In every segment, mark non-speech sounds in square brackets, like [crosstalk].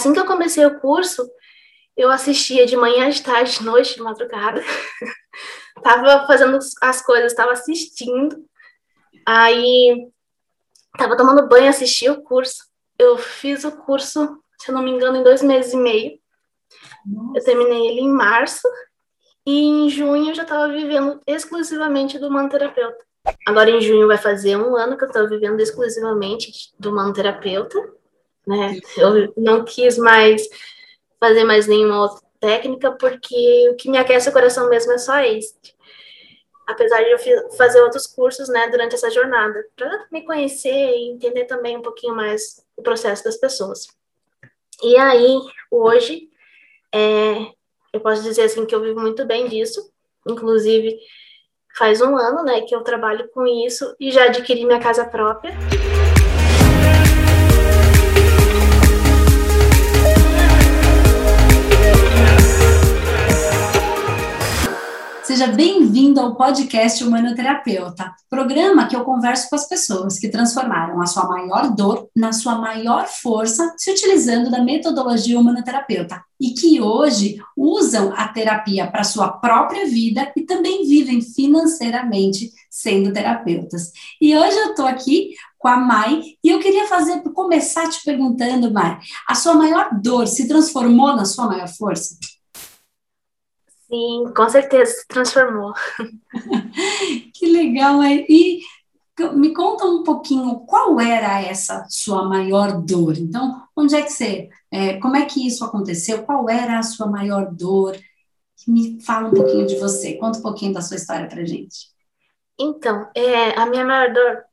Assim que eu comecei o curso, eu assistia de manhã, de tarde, de noite, de madrugada. [laughs] tava fazendo as coisas, tava assistindo. Aí tava tomando banho, assisti o curso. Eu fiz o curso, se eu não me engano, em dois meses e meio. Nossa. Eu terminei ele em março e em junho eu já estava vivendo exclusivamente do manoterapeuta. Agora em junho vai fazer um ano que eu estou vivendo exclusivamente do manoterapeuta, né? Eu não quis mais fazer mais nenhuma outra técnica porque o que me aquece o coração mesmo é só este. Apesar de eu fazer outros cursos, né, durante essa jornada, para me conhecer e entender também um pouquinho mais o processo das pessoas. E aí, hoje, é, eu posso dizer assim que eu vivo muito bem disso. Inclusive, faz um ano, né, que eu trabalho com isso e já adquiri minha casa própria. Seja bem-vindo ao podcast Humanoterapeuta, programa que eu converso com as pessoas que transformaram a sua maior dor na sua maior força, se utilizando da metodologia humanoterapeuta e que hoje usam a terapia para sua própria vida e também vivem financeiramente sendo terapeutas. E hoje eu estou aqui com a Mai e eu queria fazer começar te perguntando, Mai, a sua maior dor se transformou na sua maior força? Sim, com certeza se transformou. [laughs] que legal. E me conta um pouquinho qual era essa sua maior dor. Então, onde é que você, é, como é que isso aconteceu? Qual era a sua maior dor? Me fala um pouquinho de você, conta um pouquinho da sua história para gente. Então, é, a minha maior dor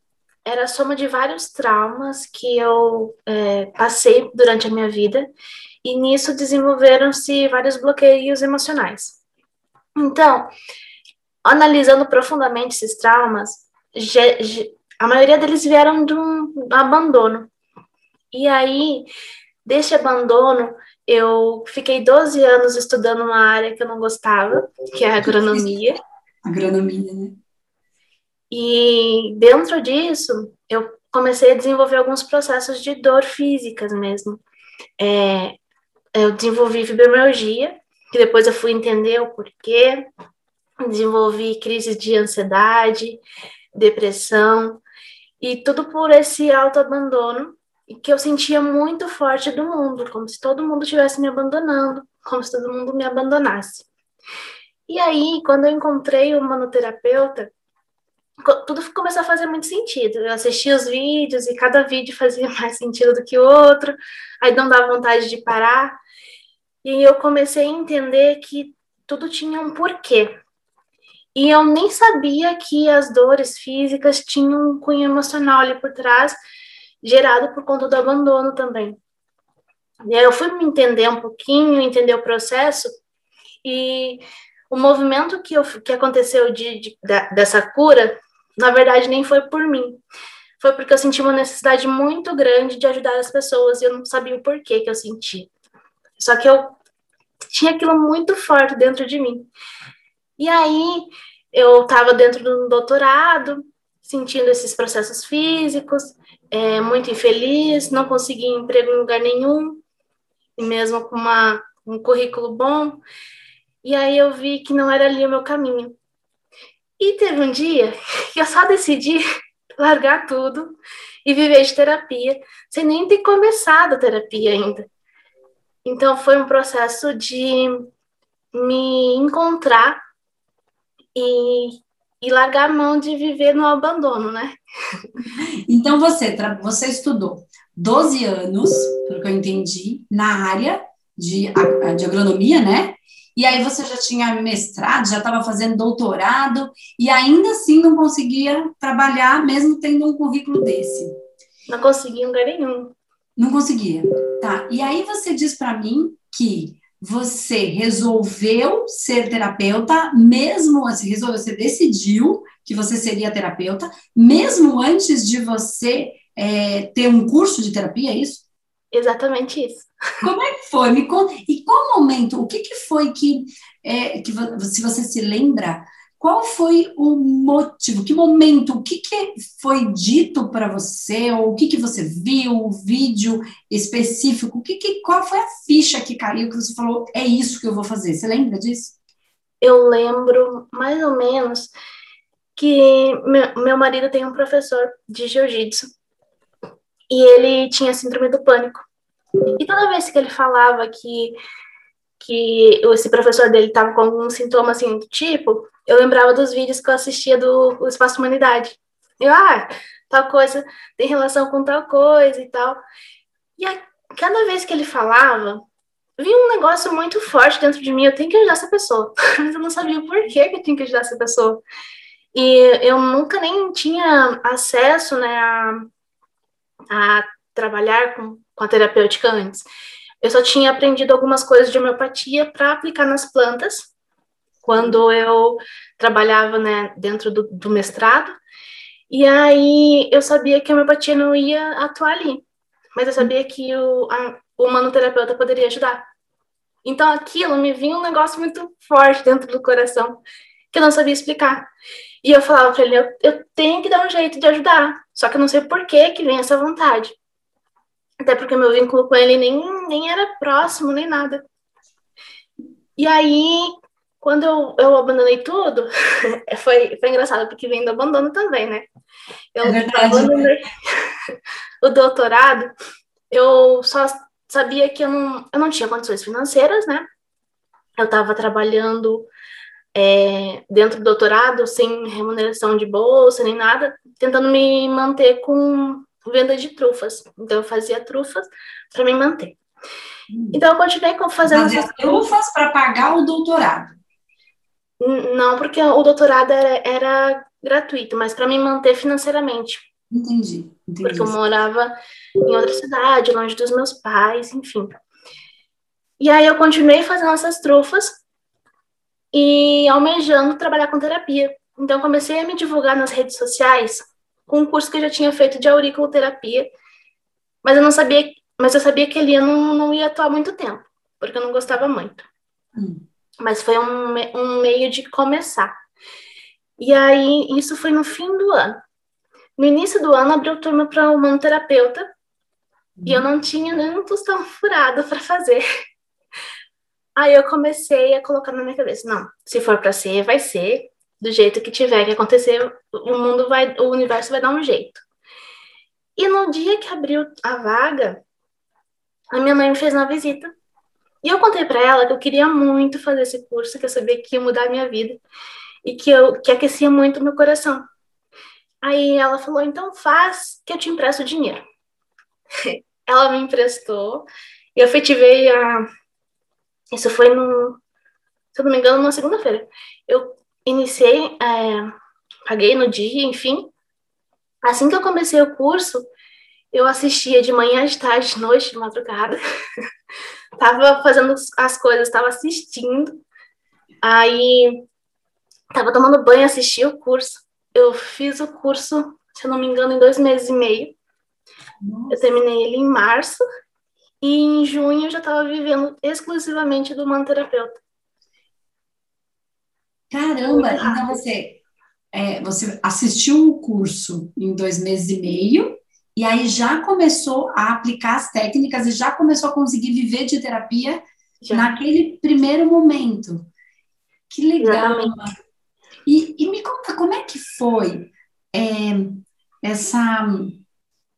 era a soma de vários traumas que eu é, passei durante a minha vida e nisso desenvolveram-se vários bloqueios emocionais. Então, analisando profundamente esses traumas, a maioria deles vieram de um abandono. E aí, desse abandono, eu fiquei 12 anos estudando uma área que eu não gostava, que é a agronomia. [laughs] Agronomia, né? E dentro disso, eu comecei a desenvolver alguns processos de dor físicas mesmo. É, eu desenvolvi fibromialgia, que depois eu fui entender o porquê, desenvolvi crises de ansiedade, depressão, e tudo por esse autoabandono que eu sentia muito forte do mundo, como se todo mundo estivesse me abandonando, como se todo mundo me abandonasse. E aí, quando eu encontrei o manoterapeuta, tudo começou a fazer muito sentido. Eu assistia os vídeos e cada vídeo fazia [laughs] mais sentido do que o outro, aí não dava vontade de parar. E eu comecei a entender que tudo tinha um porquê. E eu nem sabia que as dores físicas tinham um cunho emocional ali por trás, gerado por conta do abandono também. E aí eu fui me entender um pouquinho, entender o processo, e o movimento que, eu, que aconteceu de, de, dessa cura, na verdade, nem foi por mim. Foi porque eu senti uma necessidade muito grande de ajudar as pessoas e eu não sabia o porquê que eu senti. Só que eu tinha aquilo muito forte dentro de mim. E aí eu estava dentro do doutorado, sentindo esses processos físicos, é, muito infeliz, não conseguia emprego em lugar nenhum, e mesmo com uma, um currículo bom. E aí eu vi que não era ali o meu caminho. E teve um dia que eu só decidi [laughs] largar tudo e viver de terapia, sem nem ter começado a terapia ainda. Então foi um processo de me encontrar e, e largar a mão de viver no abandono, né? [laughs] Então você, você estudou 12 anos, pelo que eu entendi, na área de, de agronomia, né? E aí você já tinha mestrado, já estava fazendo doutorado, e ainda assim não conseguia trabalhar, mesmo tendo um currículo desse. Não conseguia em lugar nenhum. Não conseguia. Tá. E aí você diz para mim que você resolveu ser terapeuta, mesmo assim, resolveu, você decidiu que você seria terapeuta, mesmo antes de você é, ter um curso de terapia, é isso? Exatamente isso. Como é que foi? Me conta. E qual momento? O que, que foi que, é, que, se você se lembra, qual foi o motivo, que momento, o que, que foi dito para você, ou o que, que você viu, o vídeo específico, o que, que, qual foi a ficha que caiu que você falou, é isso que eu vou fazer? Você lembra disso? Eu lembro mais ou menos que meu, meu marido tem um professor de jiu-jitsu e ele tinha síndrome do pânico. E toda vez que ele falava que que esse professor dele estava com algum sintoma assim do tipo, eu lembrava dos vídeos que eu assistia do, Espaço Humanidade. Eu, ah, tal coisa tem relação com tal coisa e tal. E a, cada vez que ele falava, vinha um negócio muito forte dentro de mim, eu tenho que ajudar essa pessoa. [laughs] Mas eu não sabia por que, que eu tinha que ajudar essa pessoa. E eu nunca nem tinha acesso né, a, a trabalhar com, com a terapêutica antes. Eu só tinha aprendido algumas coisas de homeopatia para aplicar nas plantas, quando eu trabalhava né, dentro do, do mestrado. E aí eu sabia que a homeopatia não ia atuar ali, mas eu sabia que o, a, o manoterapeuta poderia ajudar. Então aquilo me vinha um negócio muito forte dentro do coração, que eu não sabia explicar. E eu falava para ele, eu, eu tenho que dar um jeito de ajudar, só que eu não sei por que que vem essa vontade. Até porque meu vínculo com ele nem, nem era próximo, nem nada. E aí, quando eu, eu abandonei tudo, [laughs] foi, foi engraçado, porque vem do abandono também, né? Eu é abandonei [laughs] o doutorado, eu só sabia que eu não, eu não tinha condições financeiras, né? Eu estava trabalhando é, dentro do doutorado, sem remuneração de bolsa, nem nada, tentando me manter com venda de trufas. Então, eu fazia trufas para me manter. Hum. Então, eu continuei fazendo Fazia essas trufas para pagar o doutorado? Não, porque o doutorado era, era gratuito, mas para me manter financeiramente. Entendi, entendi. Porque eu morava em outra cidade, longe dos meus pais, enfim. E aí eu continuei fazendo essas trufas e almejando trabalhar com terapia. Então comecei a me divulgar nas redes sociais com um curso que eu já tinha feito de auriculoterapia, mas eu não sabia, mas eu sabia que ele não, não ia atuar muito tempo, porque eu não gostava muito. Hum. Mas foi um, um meio de começar. E aí, isso foi no fim do ano. No início do ano, abriu turma para um manoterapeuta, hum. e eu não tinha nem um tostão [laughs] furado para fazer. Aí eu comecei a colocar na minha cabeça, não, se for para ser, vai ser, do jeito que tiver que acontecer, o mundo vai, o universo vai dar um jeito. E no dia que abriu a vaga, a minha mãe me fez uma visita. E eu contei para ela que eu queria muito fazer esse curso, que eu sabia que ia mudar a minha vida e que eu que aquecia muito meu coração. Aí ela falou: "Então faz que eu te empresto dinheiro". [laughs] ela me emprestou e eu efetivei a isso foi no se eu não me engano, numa segunda-feira. Eu iniciei, é, paguei no dia, enfim. Assim que eu comecei o curso, eu assistia de manhã, de tarde, de noite, de madrugada. [laughs] tava fazendo as coisas, tava assistindo. Aí tava tomando banho, assistia o curso. Eu fiz o curso, se eu não me engano, em dois meses e meio. Nossa. Eu terminei ele em março e em junho eu já estava vivendo exclusivamente do manoterapeuta. Caramba, então você, é, você assistiu o curso em dois meses e meio, e aí já começou a aplicar as técnicas e já começou a conseguir viver de terapia já. naquele primeiro momento. Que legal! E, e, me conta, como é que foi é, essa.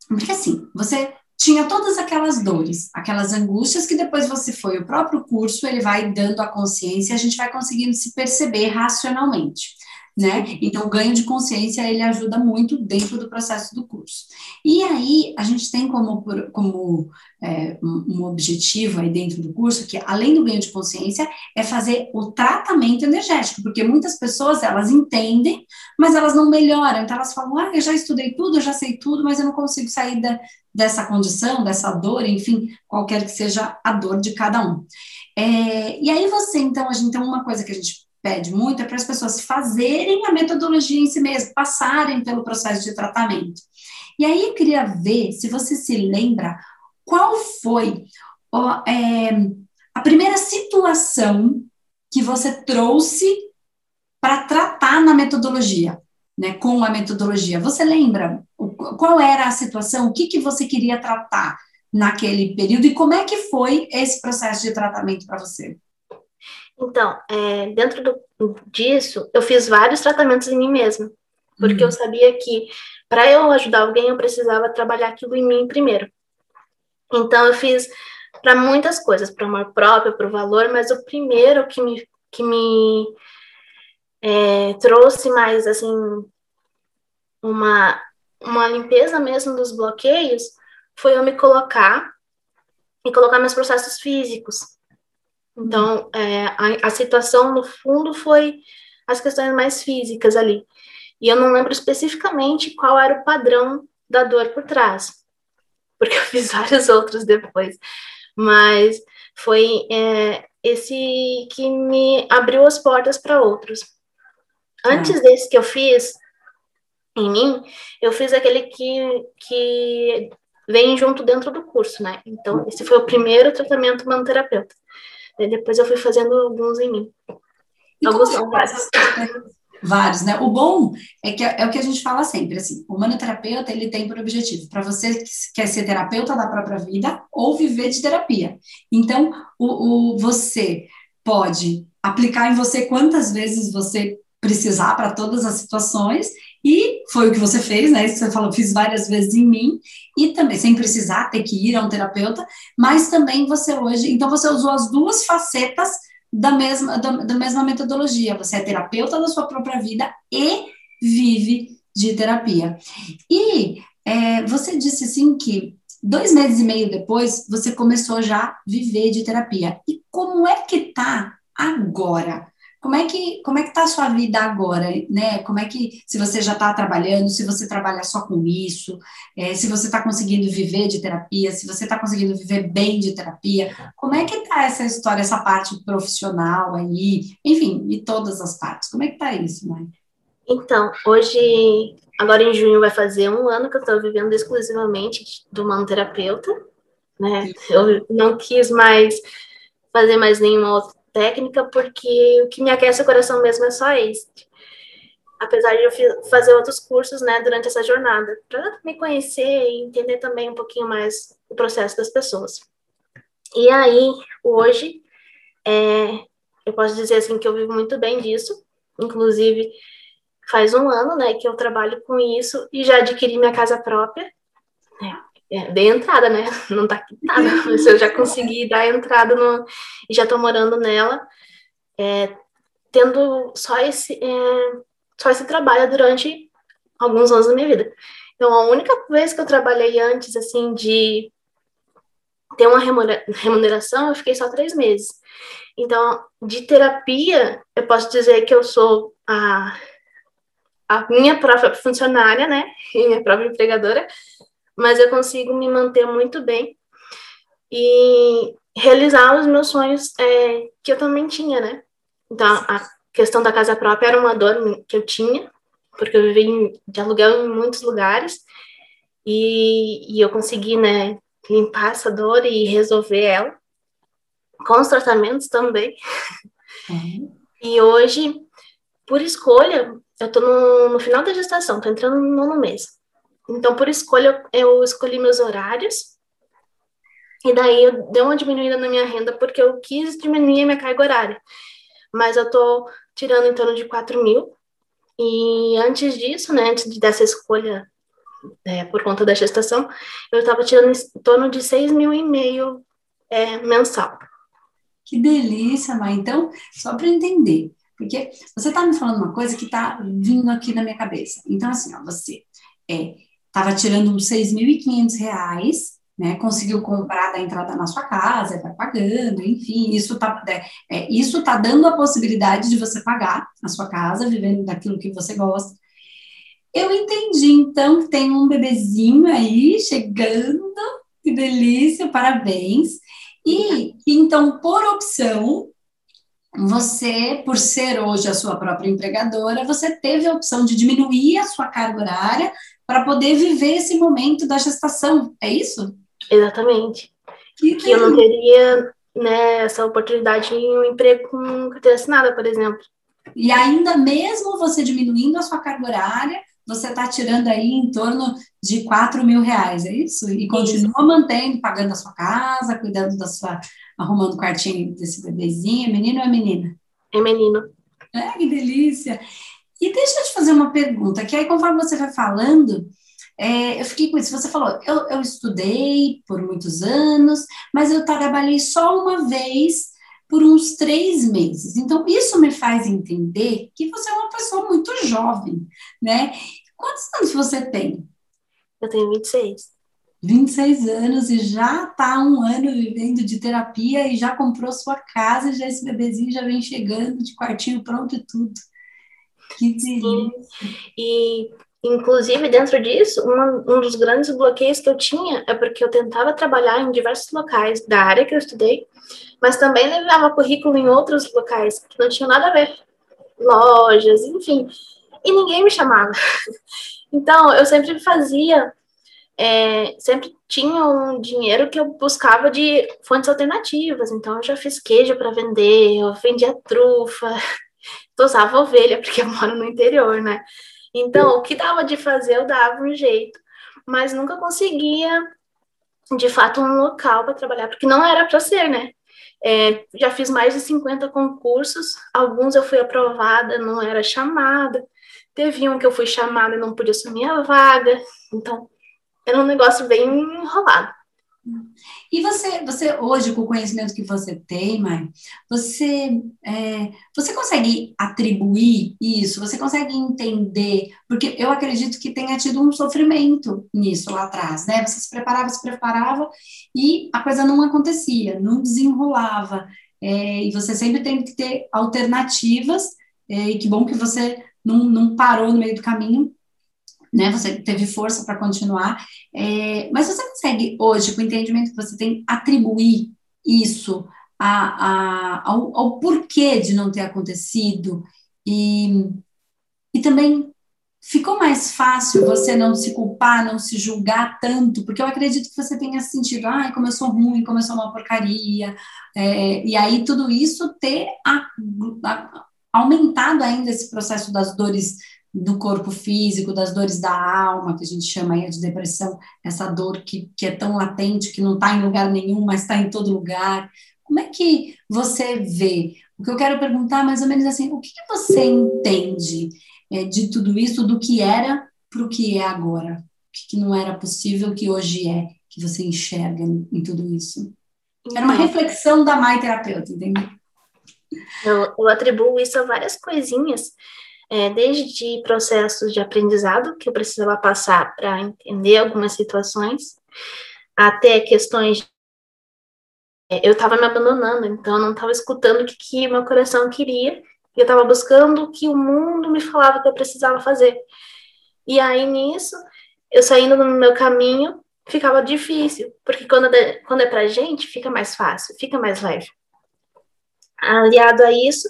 Porque assim, você tinha todas aquelas dores, aquelas angústias que depois você foi. O próprio curso, ele vai dando a consciência, a gente vai conseguindo se perceber racionalmente né? Então, o ganho de consciência, ele ajuda muito dentro do processo do curso. E aí, a gente tem como, como é, um objetivo aí dentro do curso, que além do ganho de consciência, é fazer o tratamento energético, porque muitas pessoas, elas entendem, mas elas não melhoram, então elas falam, ah, eu já estudei tudo, eu já sei tudo, mas eu não consigo sair da, dessa condição, dessa dor, enfim, qualquer que seja a dor de cada um. É, e aí você, então, a gente tem uma coisa que a gente pede muito é para as pessoas fazerem a metodologia em si mesmo, passarem pelo processo de tratamento. E aí eu queria ver se você se lembra qual foi ó, é, a primeira situação que você trouxe para tratar na metodologia, né, com a metodologia. Você lembra qual era a situação, o que, que você queria tratar naquele período e como é que foi esse processo de tratamento para você? Então, é, dentro do, disso, eu fiz vários tratamentos em mim mesma, porque uhum. eu sabia que para eu ajudar alguém, eu precisava trabalhar aquilo em mim primeiro. Então, eu fiz para muitas coisas, para o amor próprio, para o valor, mas o primeiro que me, que me é, trouxe mais, assim, uma, uma limpeza mesmo dos bloqueios foi eu me colocar e colocar meus processos físicos. Então, é, a, a situação, no fundo, foi as questões mais físicas ali. E eu não lembro especificamente qual era o padrão da dor por trás, porque eu fiz [laughs] vários outros depois. Mas foi é, esse que me abriu as portas para outros. Antes desse que eu fiz em mim, eu fiz aquele que, que vem junto dentro do curso, né? Então, esse foi o primeiro tratamento manoterapeuta. Depois eu fui fazendo alguns em mim. E alguns são vários. Vários, né? O bom é que é, é, o que a gente fala sempre, assim, o manoterapeuta, ele tem por objetivo, para você que quer ser terapeuta da própria vida ou viver de terapia. Então, o, o você pode aplicar em você quantas vezes você precisar para todas as situações, e foi o que você fez, né? Você falou, fiz várias vezes em mim, e também sem precisar ter que ir a um terapeuta, mas também você hoje, então você usou as duas facetas da mesma, da, da mesma metodologia. Você é terapeuta da sua própria vida e vive de terapia. E é, você disse assim que dois meses e meio depois você começou já a viver de terapia. E como é que tá agora? Como é que como é que tá a sua vida agora, né? Como é que se você já está trabalhando, se você trabalha só com isso, é, se você está conseguindo viver de terapia, se você está conseguindo viver bem de terapia, como é que tá essa história, essa parte profissional aí, enfim, e todas as partes. Como é que tá isso, mãe? Então, hoje, agora em junho vai fazer um ano que eu estou vivendo exclusivamente do manoterapeuta, né? Eu não quis mais fazer mais nenhuma outra técnica, porque o que me aquece o coração mesmo é só esse. Apesar de eu fazer outros cursos, né, durante essa jornada, para me conhecer e entender também um pouquinho mais o processo das pessoas. E aí, hoje, é, eu posso dizer assim que eu vivo muito bem disso, inclusive faz um ano, né, que eu trabalho com isso e já adquiri minha casa própria. É, é, dei entrada, né? [laughs] Não tá quitada, [laughs] mas eu já consegui dar entrada no, e já tô morando nela, é, tendo só esse, é, só esse trabalho durante alguns anos da minha vida. Então, a única vez que eu trabalhei antes, assim, de ter uma remuneração, eu fiquei só três meses. Então, de terapia, eu posso dizer que eu sou a, a minha própria funcionária, né? [laughs] Minha própria empregadora, mas eu consigo me manter muito bem e realizar os meus sonhos é, que eu também tinha, né? Então, a questão da casa própria era uma dor que eu tinha, porque eu vivi de aluguel em muitos lugares, e, e eu consegui, né, limpar essa dor e resolver ela, com os tratamentos também. Uhum. E hoje, por escolha, eu tô no, no final da gestação, tô entrando no nono mês. Então, por escolha, eu escolhi meus horários. E daí eu dei uma diminuída na minha renda porque eu quis diminuir a minha carga horária. Mas eu tô tirando em torno de 4 mil. E antes disso, né, antes dessa escolha é, por conta da gestação, eu estava tirando em torno de 6 mil e meio é, mensal. Que delícia, Má. Então, só para entender, porque você está me falando uma coisa que está vindo aqui na minha cabeça. Então, assim, ó, você é estava tirando uns 6.500 reais, né, conseguiu comprar da entrada na sua casa, vai pagando, enfim, isso está é, é, isso tá dando a possibilidade de você pagar a sua casa, vivendo daquilo que você gosta. Eu entendi, então, que tem um bebezinho aí chegando, que delícia, parabéns. E, então, por opção, você, por ser hoje a sua própria empregadora, você teve a opção de diminuir a sua carga horária para poder viver esse momento da gestação, é isso? Exatamente. Que, que eu não teria né, essa oportunidade em um emprego com carteira assinada, por exemplo. E ainda mesmo você diminuindo a sua carga horária, você está tirando aí em torno de 4 mil reais, é isso? E continua isso. mantendo, pagando a sua casa, cuidando da sua, arrumando o quartinho desse bebezinho, é menino ou é menina? É menino. É, que delícia. E deixa eu te fazer uma pergunta, que aí conforme você vai falando, é, eu fiquei com isso. Você falou, eu, eu estudei por muitos anos, mas eu trabalhei só uma vez por uns três meses. Então, isso me faz entender que você é uma pessoa muito jovem, né? Quantos anos você tem? Eu tenho 26. 26 anos e já está um ano vivendo de terapia e já comprou sua casa, e já esse bebezinho já vem chegando de quartinho pronto e tudo. Que delícia. E Inclusive, dentro disso, um dos grandes bloqueios que eu tinha é porque eu tentava trabalhar em diversos locais da área que eu estudei, mas também levava currículo em outros locais que não tinham nada a ver, lojas, enfim, e ninguém me chamava. [laughs] Então, eu sempre fazia, é, sempre tinha um dinheiro que eu buscava de fontes alternativas. Então, eu já fiz queijo para vender, eu vendia trufa, [laughs] tosava ovelha, [laughs] porque eu moro no interior, né? Então, o que dava de fazer, eu dava um jeito, mas nunca conseguia, de fato, um local para trabalhar, porque não era para ser, né? É, já fiz mais de 50 concursos, alguns eu fui aprovada, não era chamada, teve um que eu fui chamada e não pude assumir a vaga, então era um negócio bem enrolado. E você, você hoje, com o conhecimento que você tem, Mai, você, é, você consegue atribuir isso? Você consegue entender? Porque eu acredito que tenha tido um sofrimento nisso lá atrás, né? Você se preparava, se preparava e a coisa não acontecia, não desenrolava. É, e você sempre tem que ter alternativas, é, e que bom que você não, não parou no meio do caminho né? Você teve força para continuar, é, mas você consegue hoje, com o entendimento que você tem, atribuir isso a, a, ao, ao, porquê de não ter acontecido? E, e também ficou mais fácil você não se culpar, não se julgar tanto, porque eu acredito que você tenha sentido, ai, como eu sou ruim, como eu sou uma porcaria, é, e aí tudo isso ter a, a, aumentado ainda esse processo das dores do corpo físico, das dores da alma, que a gente chama aí de depressão, essa dor que, que é tão latente, que não está em lugar nenhum, mas está em todo lugar. Como é que você vê? O que eu quero perguntar, mais ou menos assim, o que, que você entende é, de tudo isso, do que era para o que é agora? O que, que não era possível, que hoje é, que você enxerga em, em tudo isso? Era uma então. reflexão da mãe terapeuta, entendeu? Eu, eu atribuo isso a várias coisinhas é, desde processos de aprendizado que eu precisava passar para entender algumas situações, até questões. É, eu estava me abandonando, então eu não estava escutando o que, que meu coração queria, eu estava buscando o que o mundo me falava que eu precisava fazer. E aí nisso, eu saindo no meu caminho, ficava difícil, porque quando é, quando é pra gente, fica mais fácil, fica mais leve. Aliado a isso,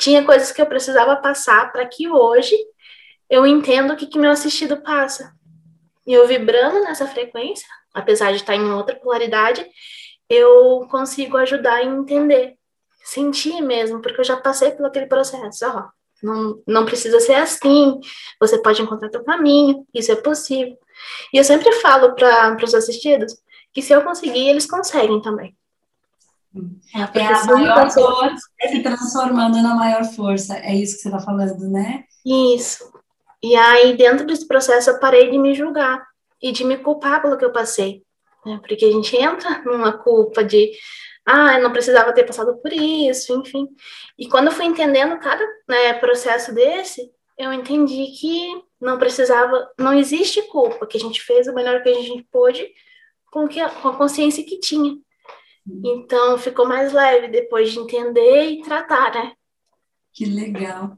tinha coisas que eu precisava passar para que hoje eu entenda o que, que meu assistido passa. E eu vibrando nessa frequência, apesar de estar em outra polaridade, eu consigo ajudar a entender, sentir mesmo, porque eu já passei por aquele processo. Ó, não, não precisa ser assim, você pode encontrar seu caminho, isso é possível. E eu sempre falo para os assistidos que se eu conseguir, eles conseguem também. É a, é maior dor se transformando na maior força. É isso que você está falando, né? Isso. E aí, dentro desse processo, eu parei de me julgar e de me culpar pelo que eu passei. Né? Porque a gente entra numa culpa de, ah, eu não precisava ter passado por isso, enfim. E quando eu fui entendendo cada né, processo desse, eu entendi que não precisava, não existe culpa, que a gente fez o melhor que a gente pôde com, que, com a consciência que tinha. Então ficou mais leve depois de entender e tratar, né? Que legal.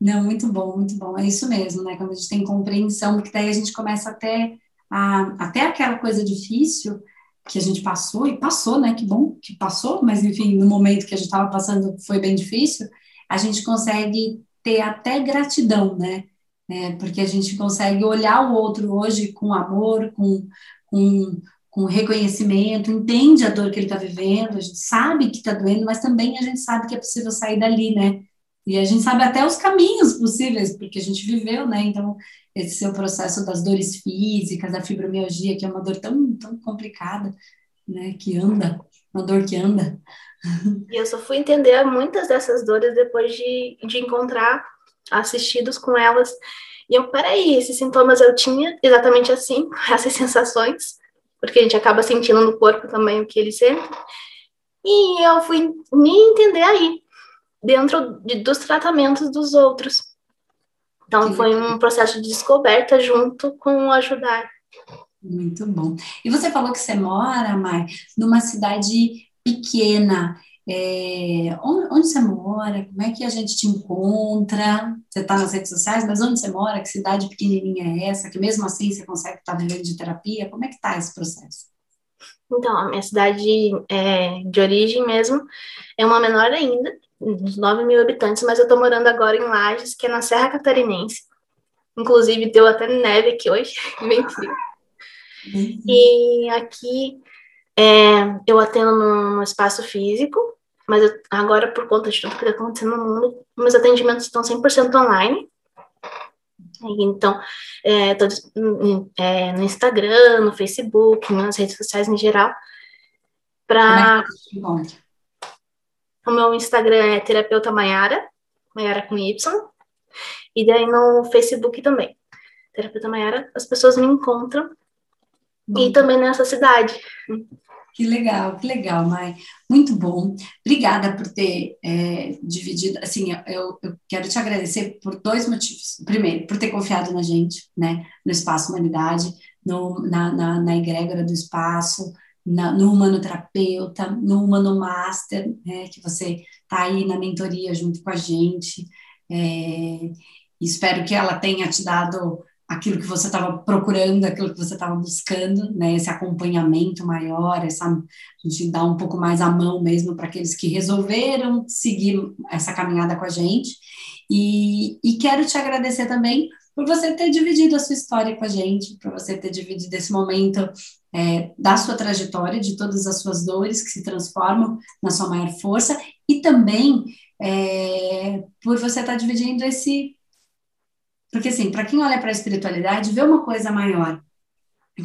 Não, muito bom, muito bom. É isso mesmo, né? Quando a gente tem compreensão, porque daí a gente começa até a, até aquela coisa difícil que a gente passou, e passou, né? Que bom que passou, mas enfim, no momento que a gente estava passando foi bem difícil, a gente consegue ter até gratidão, né? É, porque a gente consegue olhar o outro hoje com amor, com, com com reconhecimento, entende a dor que ele está vivendo, a gente sabe que está doendo, mas também a gente sabe que é possível sair dali, né? E a gente sabe até os caminhos possíveis, porque a gente viveu, né? Então, esse seu processo das dores físicas, da fibromialgia, que é uma dor tão, tão complicada, né? Que anda, uma dor que anda. E eu só fui entender muitas dessas dores depois de, de encontrar assistidos com elas. E eu, peraí, esses sintomas eu tinha exatamente assim, [laughs] essas sensações, porque a gente acaba sentindo no corpo também o que ele sente. E eu fui me entender aí, dentro de, dos tratamentos dos outros. Então, Sim. foi um processo de descoberta junto com o ajudar. Muito bom. E você falou que você mora, Mai, numa cidade pequena. É, onde, você mora? Como é que a gente te encontra? Você está nas redes sociais, mas onde você mora? Que cidade pequenininha é essa? Que mesmo assim você consegue estar tá vivendo de terapia? Como é que está esse processo? Então, a minha cidade é, de origem mesmo é uma menor ainda, uns 9 mil habitantes, mas eu estou morando agora em Lages, que é na Serra Catarinense. Inclusive, deu até neve aqui hoje, [laughs] bem frio. E aqui é, eu atendo no, espaço físico, mas eu, agora, por conta de tudo que está acontecendo no mundo, meus atendimentos estão 100% online. Então, é, tô, é, no Instagram, no Facebook, nas redes sociais em geral, para o meu Instagram é terapeuta Maiara, Maiara com Y. E daí no Facebook também. Terapeuta Maiara, as pessoas me encontram. E também nessa cidade. Que legal, que legal, Mai. Muito bom. Obrigada por ter é, dividido. Assim, eu, eu, quero te agradecer por dois motivos. Primeiro, por ter confiado na gente, né, no Espaço Humanidade, no, na, na, na egrégora do espaço, na, no humanoterapeuta, no humano master, né, que você está aí na mentoria junto com a gente. É, espero que ela tenha te dado aquilo que você estava procurando, aquilo que você estava buscando, né, esse acompanhamento maior, essa, a gente dá um pouco mais a mão mesmo para aqueles que resolveram seguir essa caminhada com a gente. E, e quero te agradecer também por você ter dividido a sua história com a gente, por você ter dividido esse momento é, da sua trajetória, de todas as suas dores que se transformam na sua maior força, e também é, por você estar tá dividindo esse. Porque, assim, para quem olha para a espiritualidade, vê uma coisa maior.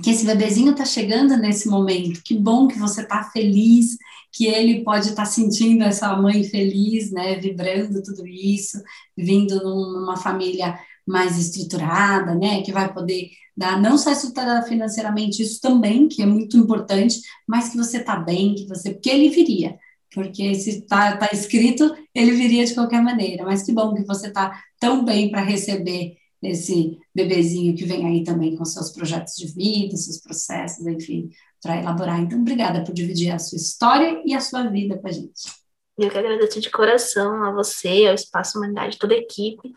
Que esse bebezinho está chegando nesse momento. Que bom que você está feliz, que ele pode estar tá sentindo essa mãe feliz, né? Vibrando tudo isso, vindo numa família mais estruturada, né, que vai poder dar não só estruturada financeiramente, isso também, que é muito importante, mas que você tá bem, que você, porque ele viria, porque se tá, tá escrito, ele viria de qualquer maneira, mas que bom que você tá tão bem para receber esse bebezinho que vem aí também com seus projetos de vida, seus processos, enfim, para elaborar. Então, obrigada por dividir a sua história e a sua vida com a gente. Eu que agradeço de coração a você, ao Espaço Humanidade, toda a equipe,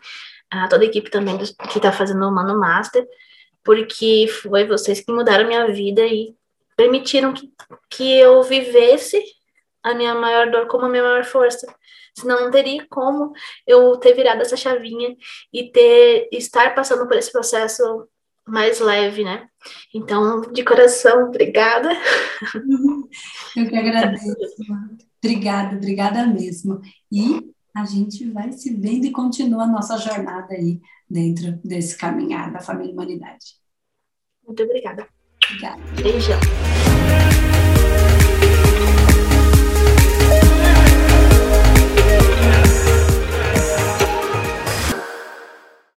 a toda a equipe também que está fazendo o Mano Master, porque foi vocês que mudaram minha vida e permitiram que, que eu vivesse a minha maior dor como a minha maior força. Senão não teria como eu ter virado essa chavinha e ter estar passando por esse processo mais leve, né? Então, de coração, obrigada. [laughs] Eu que agradeço. Obrigada, obrigada mesmo. E a gente vai se vendo e continua a nossa jornada aí dentro desse caminhar da família Humanidade. Muito obrigada. Obrigada. Beijão.